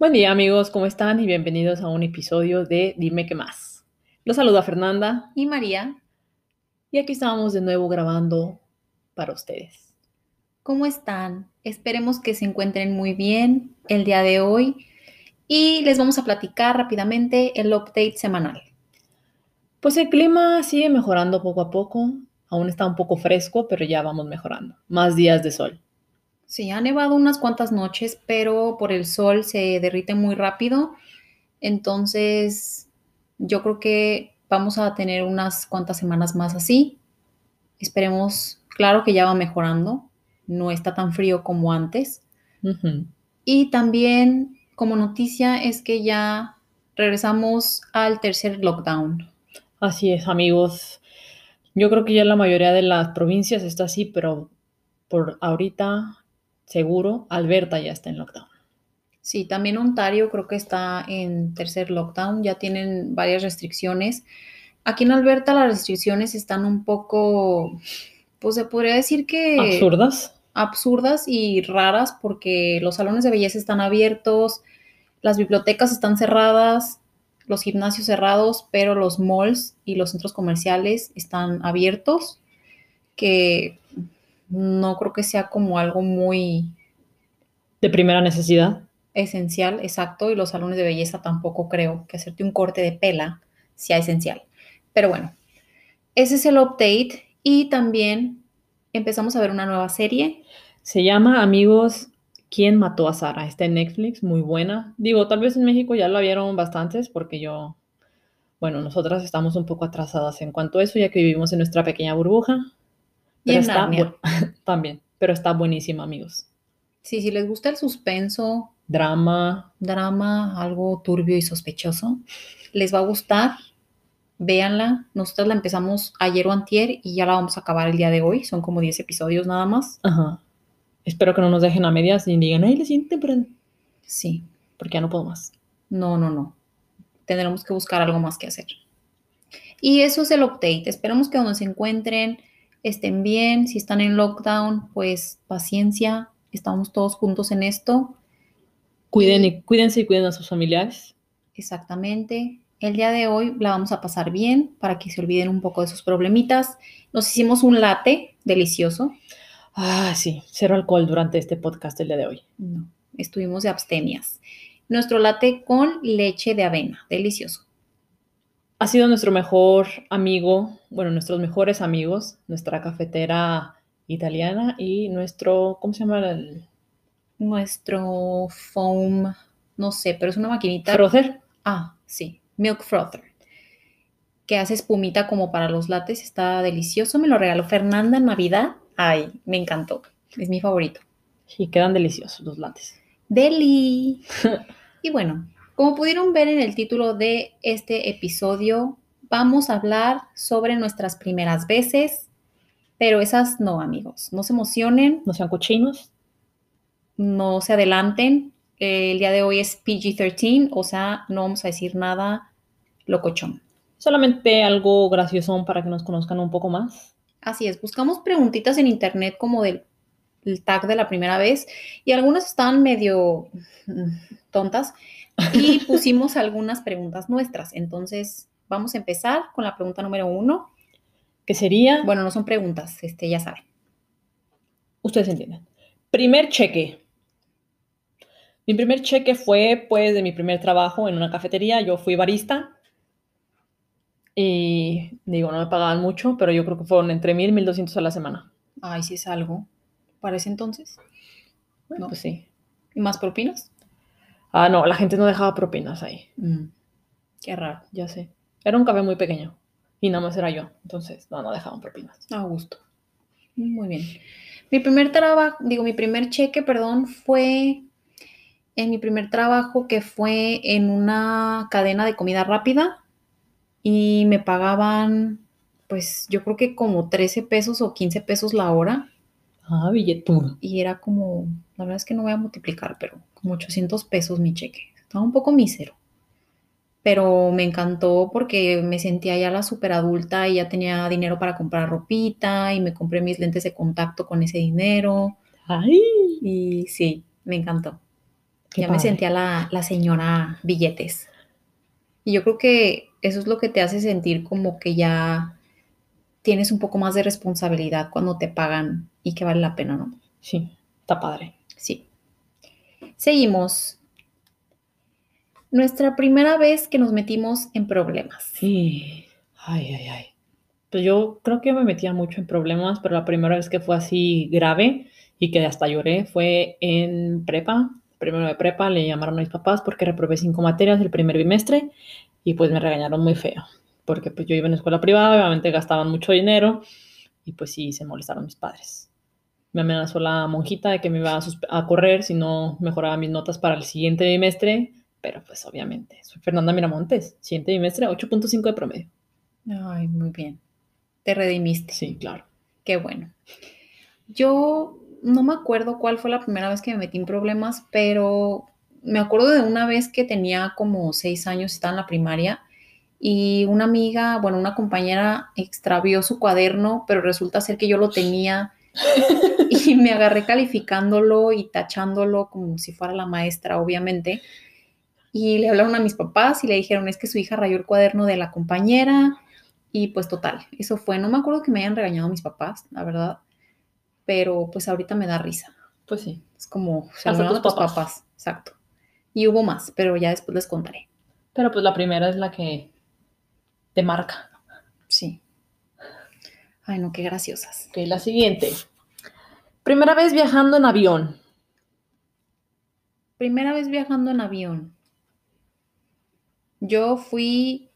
Buen día amigos, ¿cómo están? Y bienvenidos a un episodio de Dime qué más. Los saluda Fernanda y María. Y aquí estamos de nuevo grabando para ustedes. ¿Cómo están? Esperemos que se encuentren muy bien el día de hoy y les vamos a platicar rápidamente el update semanal. Pues el clima sigue mejorando poco a poco. Aún está un poco fresco, pero ya vamos mejorando. Más días de sol. Sí, ha nevado unas cuantas noches, pero por el sol se derrite muy rápido. Entonces, yo creo que vamos a tener unas cuantas semanas más así. Esperemos, claro que ya va mejorando. No está tan frío como antes. Y también, como noticia, es que ya regresamos al tercer lockdown. Así es, amigos. Yo creo que ya la mayoría de las provincias está así, pero por ahorita seguro, Alberta ya está en lockdown. Sí, también Ontario creo que está en tercer lockdown, ya tienen varias restricciones. Aquí en Alberta las restricciones están un poco, pues se podría decir que... Absurdas. Absurdas y raras porque los salones de belleza están abiertos, las bibliotecas están cerradas, los gimnasios cerrados, pero los malls y los centros comerciales están abiertos, que no creo que sea como algo muy... De primera necesidad. Esencial, exacto, y los salones de belleza tampoco creo que hacerte un corte de pela sea esencial. Pero bueno, ese es el update y también empezamos a ver una nueva serie. Se llama Amigos, ¿quién mató a Sara? Está en Netflix, muy buena. Digo, tal vez en México ya la vieron bastantes porque yo, bueno, nosotras estamos un poco atrasadas en cuanto a eso, ya que vivimos en nuestra pequeña burbuja. Y en está también, pero está buenísima, amigos. Sí, si les gusta el suspenso, drama, drama, algo turbio y sospechoso, les va a gustar. Véanla. Nosotros la empezamos ayer o antier y ya la vamos a acabar el día de hoy. Son como 10 episodios nada más. Ajá. Espero que no nos dejen a medias y digan, ay, le siente, pero... Sí. Porque ya no puedo más. No, no, no. Tendremos que buscar algo más que hacer. Y eso es el update. Esperamos que donde se encuentren estén bien, si están en lockdown, pues paciencia, estamos todos juntos en esto. Cuiden y, cuídense y cuiden a sus familiares. Exactamente. El día de hoy la vamos a pasar bien para que se olviden un poco de sus problemitas. Nos hicimos un latte delicioso. Ah, sí, cero alcohol durante este podcast el día de hoy. No, estuvimos de abstemias. Nuestro latte con leche de avena, delicioso ha sido nuestro mejor amigo, bueno, nuestros mejores amigos, nuestra cafetera italiana y nuestro, ¿cómo se llama? El... Nuestro foam, no sé, pero es una maquinita. Frother. Ah, sí, Milk Frother, que hace espumita como para los lates, está delicioso, me lo regaló Fernanda en Navidad. Ay, me encantó, es mi favorito. Sí, quedan deliciosos los lates. Deli. y bueno, como pudieron ver en el título de este episodio, vamos a hablar sobre nuestras primeras veces, pero esas no, amigos. No se emocionen. No sean cochinos. No se adelanten. El día de hoy es PG-13, o sea, no vamos a decir nada locochón. Solamente algo gracioso para que nos conozcan un poco más. Así es, buscamos preguntitas en internet como del tag de la primera vez y algunas están medio mm, tontas y pusimos algunas preguntas nuestras. Entonces, vamos a empezar con la pregunta número uno. Que sería. Bueno, no son preguntas, este, ya saben. Ustedes entienden. Primer cheque. Mi primer cheque fue, pues, de mi primer trabajo en una cafetería. Yo fui barista. Y digo, no me pagaban mucho, pero yo creo que fueron entre mil y mil doscientos a la semana. Ay, sí es algo. ¿Para ese entonces? no. Pues sí. ¿Y más propinas? Ah, no, la gente no dejaba propinas ahí. Mm. Qué raro. Ya sé. Era un café muy pequeño. Y nada más era yo. Entonces, no, no dejaban propinas. A gusto. Muy bien. Mi primer trabajo, digo, mi primer cheque, perdón, fue en mi primer trabajo que fue en una cadena de comida rápida y me pagaban, pues yo creo que como 13 pesos o 15 pesos la hora. Ah, billetudo. Y era como, la verdad es que no voy a multiplicar, pero como 800 pesos mi cheque. Estaba un poco mísero. Pero me encantó porque me sentía ya la super adulta y ya tenía dinero para comprar ropita y me compré mis lentes de contacto con ese dinero. ¡Ay! Y sí, me encantó. Qué ya me sentía la, la señora billetes. Y yo creo que eso es lo que te hace sentir como que ya tienes un poco más de responsabilidad cuando te pagan y que vale la pena, ¿no? Sí, está padre. Sí. Seguimos. Nuestra primera vez que nos metimos en problemas. Sí. Ay, ay, ay. Pues yo creo que me metía mucho en problemas, pero la primera vez que fue así grave y que hasta lloré fue en prepa. Primero de prepa le llamaron a mis papás porque reprobé cinco materias el primer bimestre y pues me regañaron muy feo. Porque pues yo iba en escuela privada, obviamente gastaban mucho dinero y pues sí, se molestaron mis padres. Me amenazó la monjita de que me iba a, a correr si no mejoraba mis notas para el siguiente bimestre, pero pues obviamente, soy Fernanda Miramontes, siguiente bimestre 8.5 de promedio. Ay, muy bien. Te redimiste. Sí, claro. Qué bueno. Yo no me acuerdo cuál fue la primera vez que me metí en problemas, pero me acuerdo de una vez que tenía como seis años, estaba en la primaria, y una amiga, bueno, una compañera extravió su cuaderno, pero resulta ser que yo lo tenía y me agarré calificándolo y tachándolo como si fuera la maestra, obviamente. Y le hablaron a mis papás y le dijeron, es que su hija rayó el cuaderno de la compañera. Y pues total, eso fue. No me acuerdo que me hayan regañado mis papás, la verdad. Pero pues ahorita me da risa. Pues sí. Es como, se dieron tus a tus papás. papás. Exacto. Y hubo más, pero ya después les contaré. Pero pues la primera es la que te marca. Sí. Ay, no, qué graciosas. Ok, la siguiente. Primera vez viajando en avión. Primera vez viajando en avión. Yo fui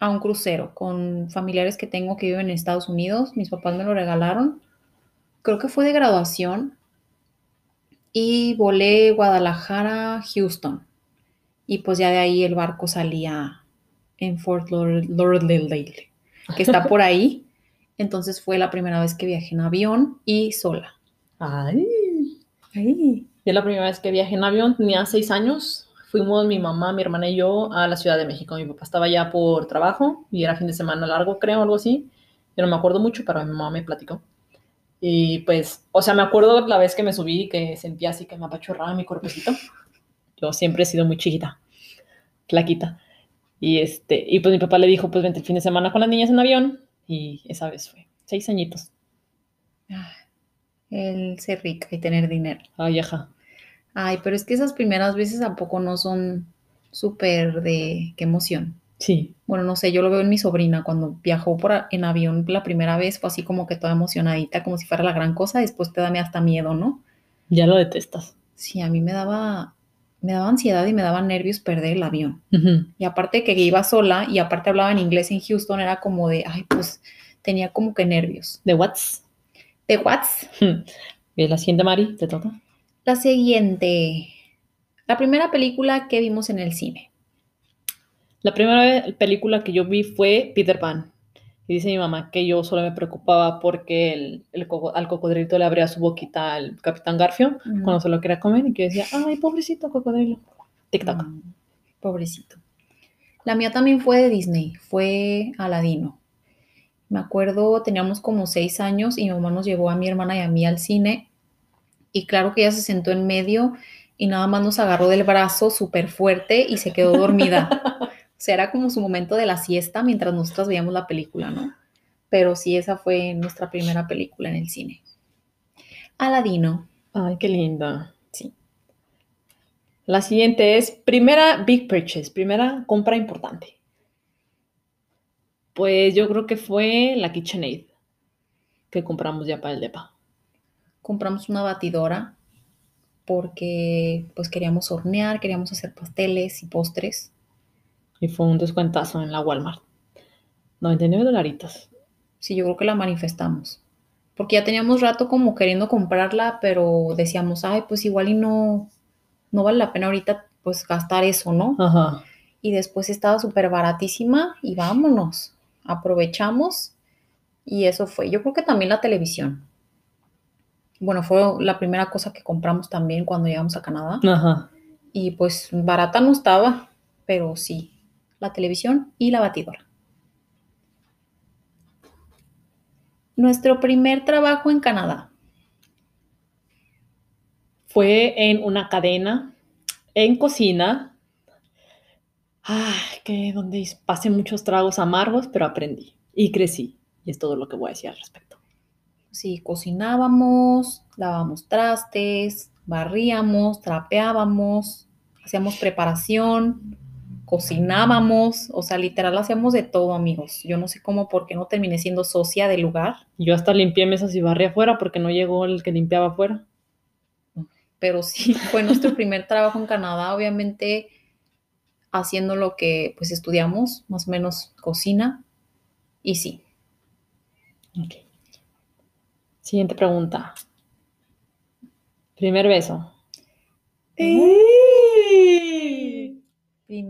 a un crucero con familiares que tengo que viven en Estados Unidos. Mis papás me lo regalaron. Creo que fue de graduación. Y volé Guadalajara, Houston. Y pues ya de ahí el barco salía en Fort Laud- Lauderdale, que está por ahí. Entonces fue la primera vez que viajé en avión y sola. Ay. Ay. Yo la primera vez que viajé en avión tenía seis años. Fuimos mi mamá, mi hermana y yo a la Ciudad de México. Mi papá estaba allá por trabajo y era fin de semana largo, creo, algo así. Yo no me acuerdo mucho, pero mi mamá me platicó. Y pues, o sea, me acuerdo la vez que me subí y que sentía así que me apachurraba mi cuerpecito. Yo siempre he sido muy chiquita, flaquita. Y este, y pues mi papá le dijo, pues vente el fin de semana con las niñas en avión. Y esa vez fue, seis añitos. Ay, El ser rica y tener dinero. Ay, ajá. Ay, pero es que esas primeras veces tampoco no son súper de qué emoción. Sí, Bueno, no sé, yo lo veo en mi sobrina cuando viajó por a- en avión la primera vez, fue así como que toda emocionadita, como si fuera la gran cosa, después te da hasta miedo, ¿no? ya lo detestas. Sí, a mí me daba, me daba ansiedad y me daba nervios perder el avión. Y aparte que iba sola y aparte hablaba en inglés en Houston, era como de, ay, pues tenía como que nervios. ¿De What's? ¿De what's? Y la siguiente, Mari, te toca. La siguiente. La primera película que vimos en el cine. La primera película que yo vi fue Peter Pan. Y dice mi mamá que yo solo me preocupaba porque el, el coco- al cocodrilo le abría su boquita al Capitán Garfio Mm. cuando se lo quería comer y que yo decía, ay, pobrecito cocodrilo. TikTok. Mm, Pobrecito. La mía también fue de Disney, fue Aladino. Me acuerdo, teníamos como seis años y mi mamá nos llevó a mi hermana y a mí al cine. Y claro que ella se sentó en medio y nada más nos agarró del brazo súper fuerte y se quedó dormida. Sea, era como su momento de la siesta mientras nosotras veíamos la película, ¿no? Pero sí, esa fue nuestra primera película en el cine. Aladino. Ay, qué linda. Sí. La siguiente es primera big purchase, primera compra importante. Pues yo creo que fue la KitchenAid que compramos ya para el depa. compramos una batidora porque pues queríamos hornear, queríamos hacer pasteles y postres. Y fue un descuentazo en la Walmart. 99 dolaritos. Sí, yo creo que la manifestamos. Porque ya teníamos rato como queriendo comprarla, pero decíamos, ay, pues igual y no, no vale la pena ahorita pues gastar eso, ¿no? Ajá. Y después estaba súper baratísima y vámonos. Aprovechamos y eso fue. Yo creo que también la televisión. Bueno, fue la primera cosa que compramos también cuando llegamos a Canadá. Ajá. Y pues barata no estaba, pero sí, la televisión y la batidora. Nuestro primer trabajo en Canadá. Fue en una cadena En cocina, ah, que donde pasé muchos tragos amargos, pero aprendí y crecí. Y es todo lo que voy a decir al respecto. Sí, cocinábamos, lavábamos trastes, barríamos, trapeábamos, hacíamos preparación, cocinábamos, o sea, literal hacíamos de todo, amigos. Yo no sé cómo, por qué no terminé siendo socia del lugar. Yo hasta limpié mesas y barrí afuera porque no llegó el que limpiaba afuera. Pero sí, fue nuestro primer trabajo en Canadá, obviamente haciendo lo que pues estudiamos, más o menos cocina, y sí. Ok. Siguiente pregunta. Primer beso.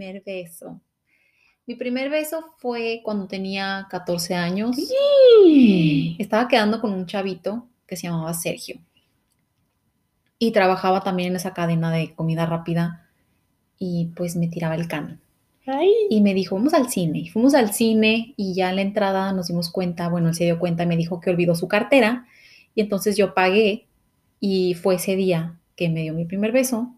Primer beso. Mi primer beso fue cuando tenía 14 años. Estaba quedando con un chavito que se llamaba Sergio. Y trabajaba también en esa cadena de comida rápida. Y pues me tiraba el can. Y me dijo, vamos al cine. Y fuimos al cine y ya en la entrada nos dimos cuenta, bueno, él se dio cuenta y me dijo que olvidó su cartera. Y entonces yo pagué y fue ese día que me dio mi primer beso.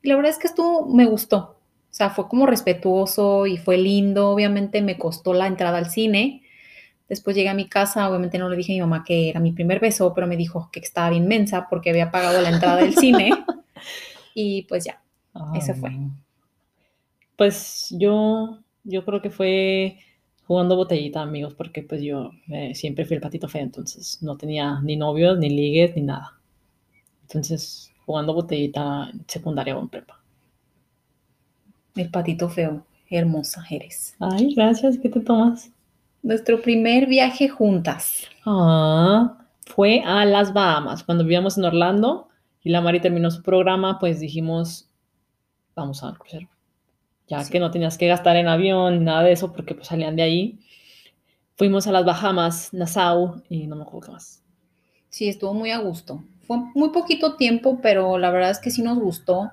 Y la verdad es que estuvo, me gustó. O sea, fue como respetuoso y fue lindo. Obviamente me costó la entrada al cine. Después llegué a mi casa, obviamente no le dije a mi mamá que era mi primer beso, pero me dijo que estaba inmensa porque había pagado la entrada del cine. Y pues ya, ese fue. Pues yo, yo creo que fue jugando botellita, amigos, porque pues yo eh, siempre fui el patito feo, entonces no tenía ni novios, ni ligues, ni nada. Entonces, jugando botellita secundaria o en prepa. El patito feo. Hermosa eres. Ay, gracias. ¿Qué te tomas? Nuestro primer viaje juntas. Ah, fue a las Bahamas. Cuando vivíamos en Orlando y la Mari terminó su programa, pues dijimos, vamos a crucero. Ya que no tenías que gastar en avión, nada de eso, porque pues salían de ahí. Fuimos a las Bahamas, Nassau y no me acuerdo qué más. Sí, estuvo muy a gusto. Fue muy poquito tiempo, pero la verdad es que sí nos gustó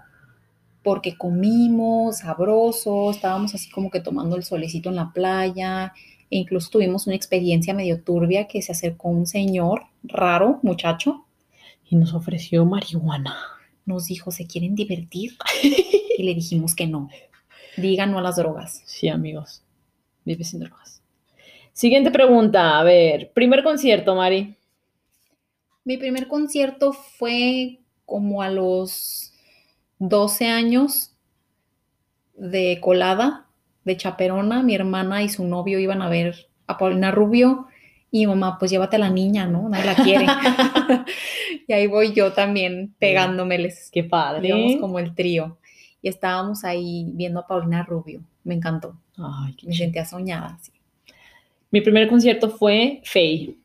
porque comimos sabroso, estábamos así como que tomando el solecito en la playa, e incluso tuvimos una experiencia medio turbia que se acercó un señor raro, muchacho, y nos ofreció marihuana. Nos dijo, ¿se quieren divertir? y le dijimos que no. Digan no a las drogas. Sí, amigos. Vive sin drogas. Siguiente pregunta. A ver, primer concierto, Mari. Mi primer concierto fue como a los 12 años de colada, de chaperona, mi hermana y su novio iban a ver a Paulina Rubio y mamá, pues llévate a la niña, ¿no? Nadie la quiere. y ahí voy yo también pegándomeles. Qué padre. Digamos como el trío. Y estábamos ahí viendo a Paulina Rubio. Me encantó. Ay, Me sentía soñada, sí. Mi primer concierto fue Faye.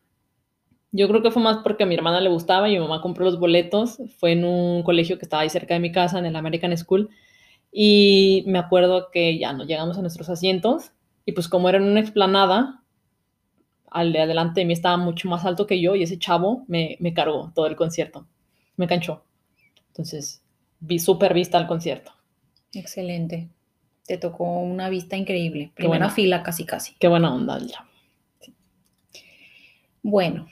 Yo creo que fue más porque a mi hermana le gustaba y mi mamá compró los boletos. Fue en un colegio que estaba ahí cerca de mi casa, en el American School. Y me acuerdo que ya nos llegamos a nuestros asientos y pues como era en una explanada, al de adelante de mí estaba mucho más alto que yo y ese chavo me, me cargó todo el concierto. Me canchó. Entonces, vi súper vista al concierto. Excelente. Te tocó una vista increíble. Primera fila casi casi. Qué buena onda ya. Bueno,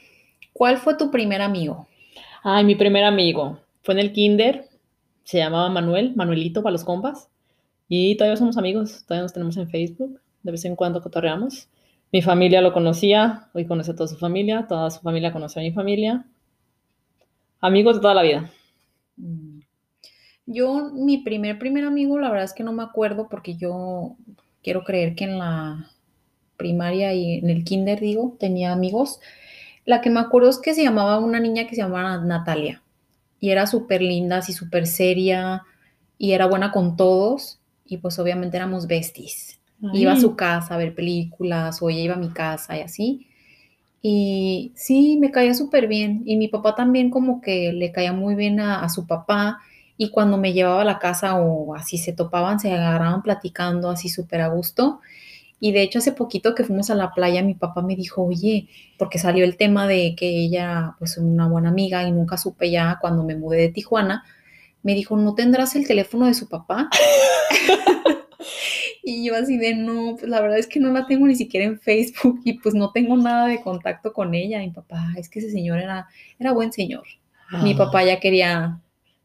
¿Cuál fue tu primer amigo? Ay, mi primer amigo. Fue en el kinder. Se llamaba Manuel, Manuelito para los compas. Y todavía somos amigos. Todavía nos tenemos en Facebook. De vez en cuando cotorreamos. Mi familia lo conocía. Hoy conoce a toda su familia. Toda su familia conoce a mi familia. Amigos de toda la vida. Mm. Yo, mi primer, primer amigo, la verdad es que no me acuerdo porque yo quiero creer que en la primaria y en el kinder, digo, tenía amigos. La que me acuerdo es que se llamaba una niña que se llamaba Natalia y era súper linda, así súper seria y era buena con todos y pues obviamente éramos besties. Iba a su casa a ver películas o ella iba a mi casa y así. Y sí, me caía súper bien. Y mi papá también como que le caía muy bien a, a, su papá. Y cuando me llevaba a la casa o así se topaban, se agarraban platicando así súper a gusto. Y de hecho hace poquito que fuimos a la playa, mi papá me dijo, oye, porque salió el tema de que ella, pues una buena amiga y nunca supe ya cuando me mudé de Tijuana, me dijo, ¿no tendrás el teléfono de su papá? y yo así de, no, pues la verdad es que no la tengo ni siquiera en Facebook y pues no tengo nada de contacto con ella. Y mi papá, es que ese señor era, era buen señor. Mi ah. papá ya quería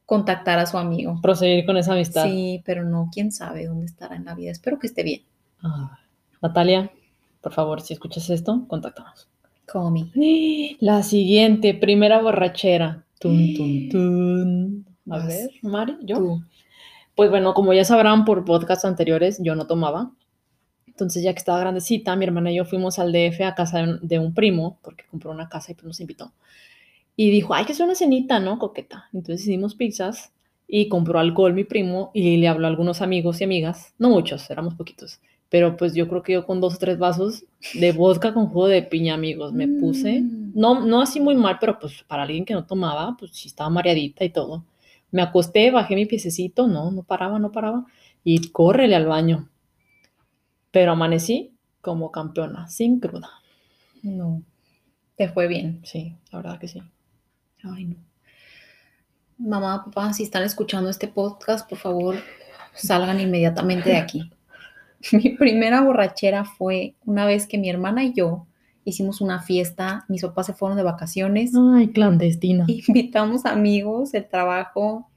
contactar a su amigo. Proseguir con esa amistad. Sí, pero no, quién sabe dónde estará en la vida. Espero que esté bien. Ah, Natalia, por favor, si escuchas esto, contáctanos. Me. La siguiente, primera borrachera. Tun, tun, tun. A Vas. ver, Mari, yo. Tú. Pues bueno, como ya sabrán por podcasts anteriores, yo no tomaba. Entonces, ya que estaba grandecita, mi hermana y yo fuimos al DF a casa de un, primo, porque compró una casa y pues nos invitó. Y dijo, hay que hacer una cenita, ¿no? Coqueta. Entonces hicimos pizzas y compró alcohol mi primo y le habló a algunos amigos y amigas, no muchos, éramos poquitos, pero pues yo creo que yo con dos o tres vasos de vodka con jugo de piña, amigos, me puse, Mm. no, no así muy mal, pero pues para alguien que no tomaba, pues sí estaba mareadita y todo. Me acosté, bajé mi piececito, no, no paraba, no paraba, y córrele al baño. Pero amanecí como campeona, sin cruda. No. Te fue bien. Sí, la verdad que sí. Ay, no. Mamá, papá, si están escuchando este podcast, por favor, salgan inmediatamente de aquí. Mi primera borrachera fue una vez que mi hermana y yo hicimos una fiesta, mis papás se fueron de vacaciones, Ay, clandestina. invitamos amigos del trabajo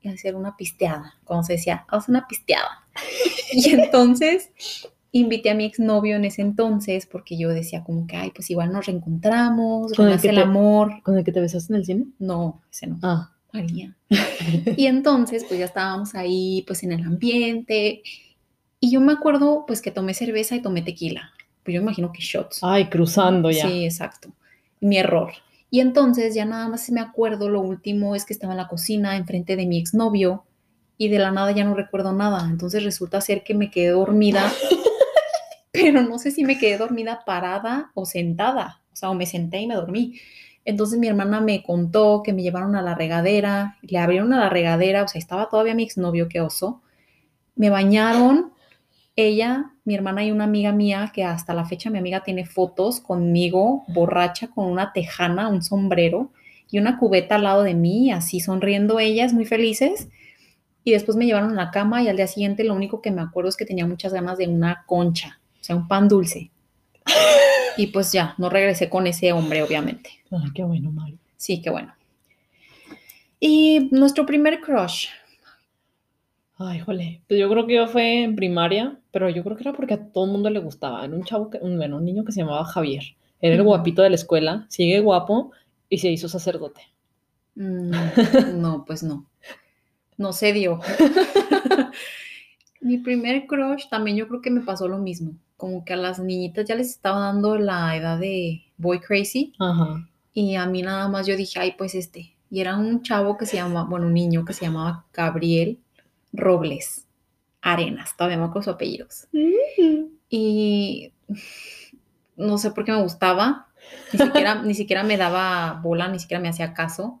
y hacer una pisteada, como se decía, haz una pisteada. Y entonces invité a mi exnovio en ese entonces porque yo decía como que, ay, pues igual nos reencontramos, Con el que el te- amor. ¿Con el que te besaste en el cine? No, ese no. Ah. María. Y entonces, pues ya estábamos ahí, pues en el ambiente. Y yo me acuerdo, pues que tomé cerveza y tomé tequila. Pues yo imagino que shots. Ay, cruzando ya. Sí, exacto. Mi error. Y entonces ya nada más me acuerdo, lo último es que estaba en la cocina enfrente de mi exnovio y de la nada ya no recuerdo nada. Entonces resulta ser que me quedé dormida, pero no sé si me quedé dormida parada o sentada. O sea, o me senté y me dormí. Entonces mi hermana me contó que me llevaron a la regadera, le abrieron a la regadera, o sea, estaba todavía mi exnovio, qué oso. Me bañaron, ella, mi hermana y una amiga mía, que hasta la fecha mi amiga tiene fotos conmigo, borracha, con una tejana, un sombrero y una cubeta al lado de mí, así sonriendo ellas, muy felices. Y después me llevaron a la cama y al día siguiente lo único que me acuerdo es que tenía muchas ganas de una concha, o sea, un pan dulce. Y pues ya, no regresé con ese hombre, obviamente. Ay, qué bueno, Mari. Sí, qué bueno. Y nuestro primer crush. Ay, jole. Pues yo creo que yo fue en primaria, pero yo creo que era porque a todo el mundo le gustaba. Era un chavo, que, un, bueno, un niño que se llamaba Javier. Era el guapito de la escuela, sigue guapo y se hizo sacerdote. Mm, no, pues no. No se dio. Mi primer crush también yo creo que me pasó lo mismo. Como que a las niñitas ya les estaba dando la edad de boy crazy Ajá. y a mí nada más yo dije, ay, pues este. Y era un chavo que se llamaba, bueno, un niño que se llamaba Gabriel Robles Arenas, todavía me acuerdo sus apellidos. Y no sé por qué me gustaba. Ni siquiera, ni siquiera me daba bola, ni siquiera me hacía caso.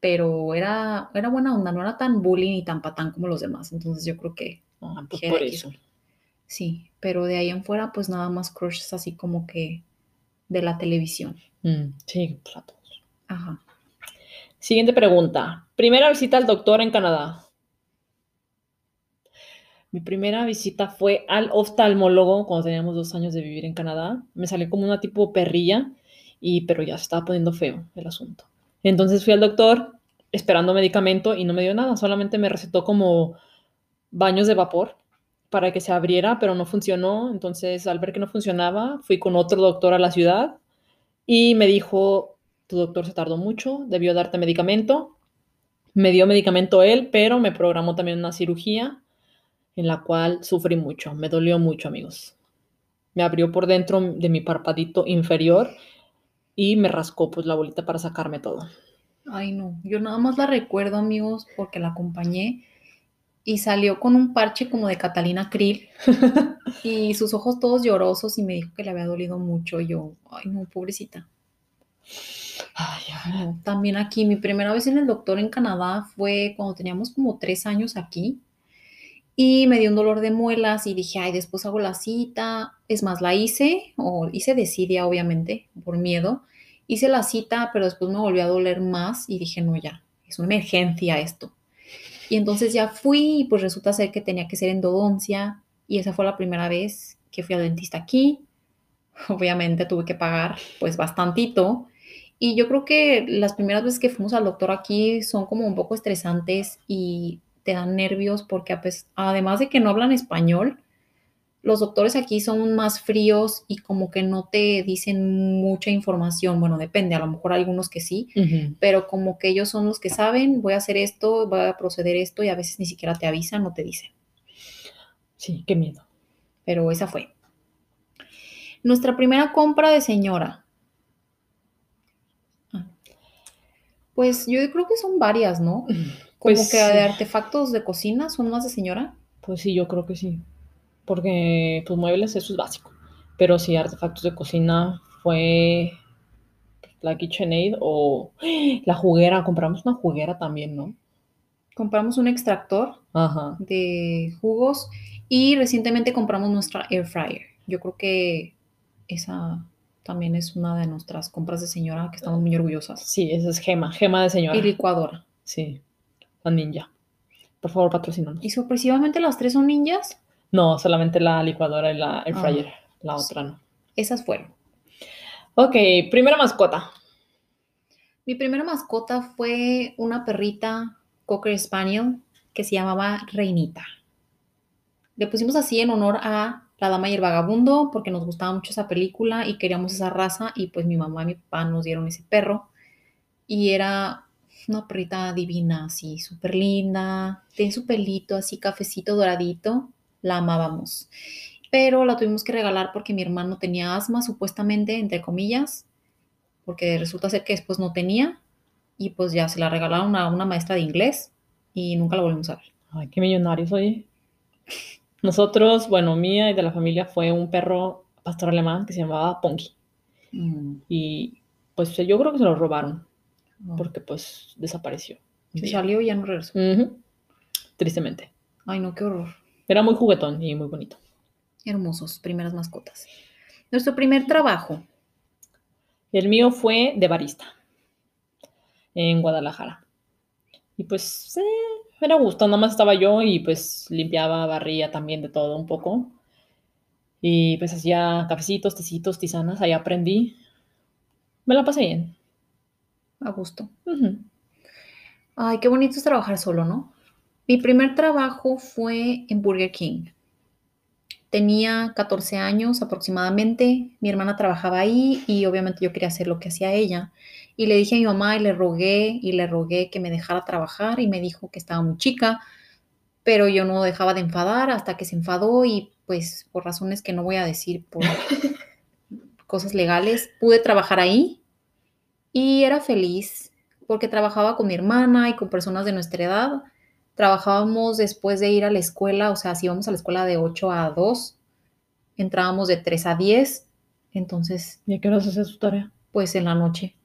Pero era, era buena onda, no era tan bullying ni tan patán como los demás. Entonces yo creo que Ah, pues por eso. sí. Pero de ahí en fuera, pues nada más crushes así como que de la televisión. Mm, sí, pues a todos. Ajá. Siguiente pregunta. Primera visita al doctor en Canadá. Mi primera visita fue al oftalmólogo cuando teníamos dos años de vivir en Canadá. Me salió como una tipo perrilla, y, pero ya se estaba poniendo feo el asunto. Entonces fui al doctor esperando medicamento y no me dio nada, solamente me recetó como baños de vapor para que se abriera, pero no funcionó. Entonces al ver que no funcionaba, fui con otro doctor a la ciudad y me dijo, tu doctor se tardó mucho, debió darte medicamento. Me dio medicamento él, pero me programó también una cirugía en la cual sufrí mucho, me dolió mucho, amigos. Me abrió por dentro de mi parpadito inferior y me rascó pues la bolita para sacarme todo. Ay, no. Yo nada más la recuerdo, amigos, porque la acompañé y salió con un parche como de Catalina Krill y sus ojos todos llorosos y me dijo que le había dolido mucho. Y yo, ay, no, pobrecita. Ay, ay, No, También aquí, mi primera vez en el doctor en Canadá fue cuando teníamos como tres años aquí y me dio un dolor de muelas y dije, ay, después hago la cita. Es más, la hice, o hice desidia, obviamente, por miedo. Hice la cita, pero después me volvió a doler más y dije, no, ya, es una emergencia esto. Y entonces ya fui y pues resulta ser que tenía que ser endodoncia y esa fue la primera vez que fui al dentista aquí. Obviamente tuve que pagar pues bastantito Y yo creo que las primeras veces que fuimos al doctor aquí son como un poco estresantes y te dan nervios porque a pes- además de que no hablan español, los doctores aquí son más fríos y como que no te dicen mucha información. Bueno, depende, a lo mejor algunos que sí, pero como que ellos son los que saben, voy a hacer esto, voy a proceder esto y a veces ni siquiera te avisan, no te dicen. Sí, qué miedo. Pero esa fue. Nuestra primera compra de señora. Ah. Pues yo creo que son varias, ¿no? Pues que de artefactos de cocina son más de señora. Pues sí, yo creo que sí. Porque tus muebles, eso es básico. Pero sí, artefactos de cocina fue la KitchenAid o la juguera. Compramos una juguera también, ¿no? Compramos un extractor Ajá. de jugos y recientemente compramos nuestra air fryer. Yo creo que esa también es una de nuestras compras de señora que estamos muy orgullosas. Sí, esa es gema, gema de señora. Y licuadora. Sí, la ninja. Por favor, patrocínanos. Y sorpresivamente las tres son ninjas. No, solamente la licuadora y la air Ah, fryer. la otra no. Esas fueron. Ok, primera mascota. Mi primera mascota fue una perrita Cocker Spaniel que se llamaba Reinita. Le pusimos así en honor a La Dama y el Vagabundo porque nos gustaba mucho esa película y queríamos esa raza y pues mi mamá y mi papá nos dieron ese perro y era una perrita divina, así, súper linda, tiene su pelito así cafecito doradito, la amábamos. Pero la tuvimos que regalar porque mi hermano tenía asma, supuestamente, entre comillas, porque resulta ser que después no tenía y pues ya se la regalaron a una maestra de inglés y nunca la volvimos a ver. Ay, qué millonarios, oye. Nosotros, bueno, mía y de la familia fue un perro pastor alemán que se llamaba Ponky. Y pues yo creo que se lo robaron Porque pues desapareció. se salió y ya no regresó. Tristemente. Ay, no, qué horror. Era muy juguetón y muy bonito. Hermosos, primeras mascotas. Nuestro primer trabajo. El mío fue de barista en Guadalajara. Y pues eh, era gusto, nada más estaba yo y pues limpiaba, barría también de todo un poco. Y pues hacía cafecitos, tecitos, tisanas, ahí aprendí. Me la pasé bien. A gusto. Ay, qué bonito es trabajar solo, ¿no? Mi primer trabajo fue en Burger King. Tenía 14 años aproximadamente. Mi hermana trabajaba ahí y obviamente yo quería hacer lo que hacía ella. Y le dije a mi mamá y le rogué y le rogué que me dejara trabajar y me dijo que estaba muy chica, pero yo no dejaba de enfadar hasta que se enfadó y pues por razones que no voy a decir por cosas legales, pude trabajar ahí y era feliz porque trabajaba con mi hermana y con personas de nuestra edad. Trabajábamos después de ir a la escuela, o sea, si íbamos a la escuela de 8 a 2, entrábamos de 3 a 10, entonces, ¿Y a qué horas hacía su tarea? pues en la noche.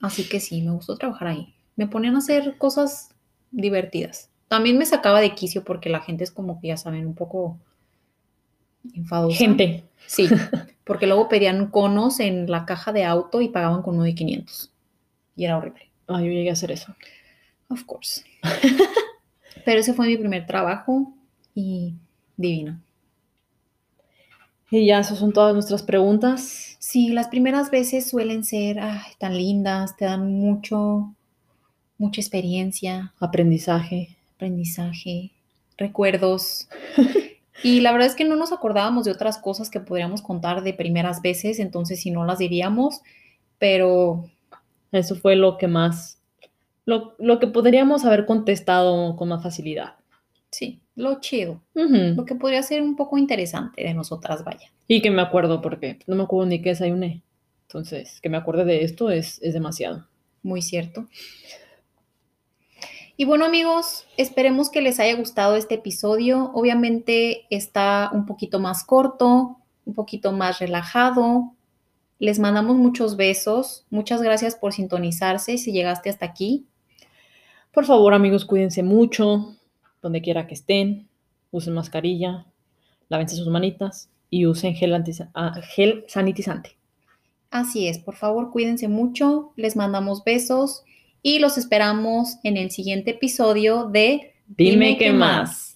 Así que sí, me gustó trabajar ahí. Me ponían a hacer cosas divertidas. También me sacaba de quicio porque la gente es como que ya saben, un poco enfadosa. Gente. Sí, porque luego pedían conos en la caja de auto y pagaban con uno de 500. Y era horrible. Ah, yo llegué a hacer eso. Of course. Pero ese fue mi primer trabajo y divino. Y ya, esas son todas nuestras preguntas. Sí, las primeras veces suelen ser ay, tan lindas, te dan mucho, mucha experiencia, Aprendizaje. aprendizaje, recuerdos. Y la verdad es que no nos acordábamos de otras cosas que podríamos contar de primeras veces, entonces si no las diríamos, pero Eso fue lo que más, lo, lo que podríamos haber contestado con más facilidad. sí, lo chido, Ujú. lo que podría ser un poco interesante de nosotras, vaya. Y que me acuerdo porque no me acuerdo ni qué desayuné. Entonces, que me acuerde de esto es, es demasiado. Muy cierto. Y bueno amigos, esperemos que les haya gustado este episodio. Obviamente está un poquito más corto, un poquito más relajado. Les mandamos muchos besos. Muchas gracias por sintonizarse si llegaste hasta aquí. Por favor, amigos, cuídense mucho, donde quiera que estén. Usen mascarilla, lávense sus manitas y usen gel, ah, gel sanitizante. Así es, por favor cuídense mucho. Les mandamos besos y los esperamos en el siguiente episodio de Dime qué más.